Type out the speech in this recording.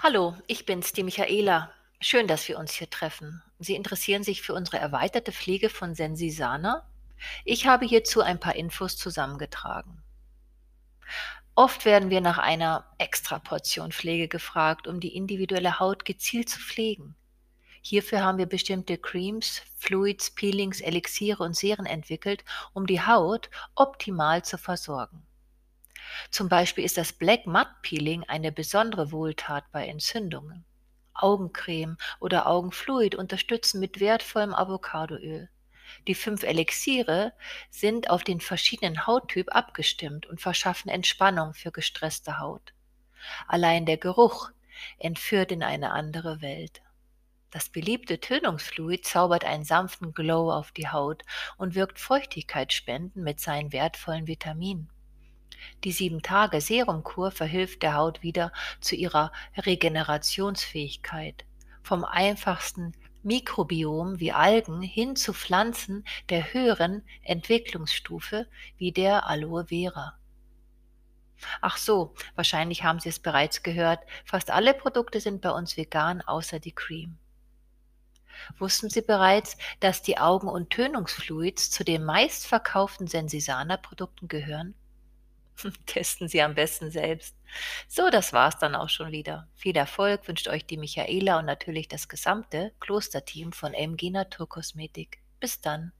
Hallo, ich bin's, die Michaela. Schön, dass wir uns hier treffen. Sie interessieren sich für unsere erweiterte Pflege von Sensisana? Ich habe hierzu ein paar Infos zusammengetragen. Oft werden wir nach einer Extraportion Pflege gefragt, um die individuelle Haut gezielt zu pflegen. Hierfür haben wir bestimmte Cremes, Fluids, Peelings, Elixiere und Seren entwickelt, um die Haut optimal zu versorgen. Zum Beispiel ist das Black Mud Peeling eine besondere Wohltat bei Entzündungen. Augencreme oder Augenfluid unterstützen mit wertvollem Avocadoöl. Die fünf Elixiere sind auf den verschiedenen Hauttyp abgestimmt und verschaffen Entspannung für gestresste Haut. Allein der Geruch entführt in eine andere Welt. Das beliebte Tönungsfluid zaubert einen sanften Glow auf die Haut und wirkt Feuchtigkeit spenden mit seinen wertvollen Vitaminen. Die 7-Tage-Serumkur verhilft der Haut wieder zu ihrer Regenerationsfähigkeit. Vom einfachsten Mikrobiom wie Algen hin zu Pflanzen der höheren Entwicklungsstufe wie der Aloe Vera. Ach so, wahrscheinlich haben Sie es bereits gehört, fast alle Produkte sind bei uns vegan, außer die Cream. Wussten Sie bereits, dass die Augen- und Tönungsfluids zu den meistverkauften Sensisana-Produkten gehören? Testen Sie am besten selbst. So, das war's dann auch schon wieder. Viel Erfolg wünscht euch die Michaela und natürlich das gesamte Klosterteam von MG Naturkosmetik. Bis dann.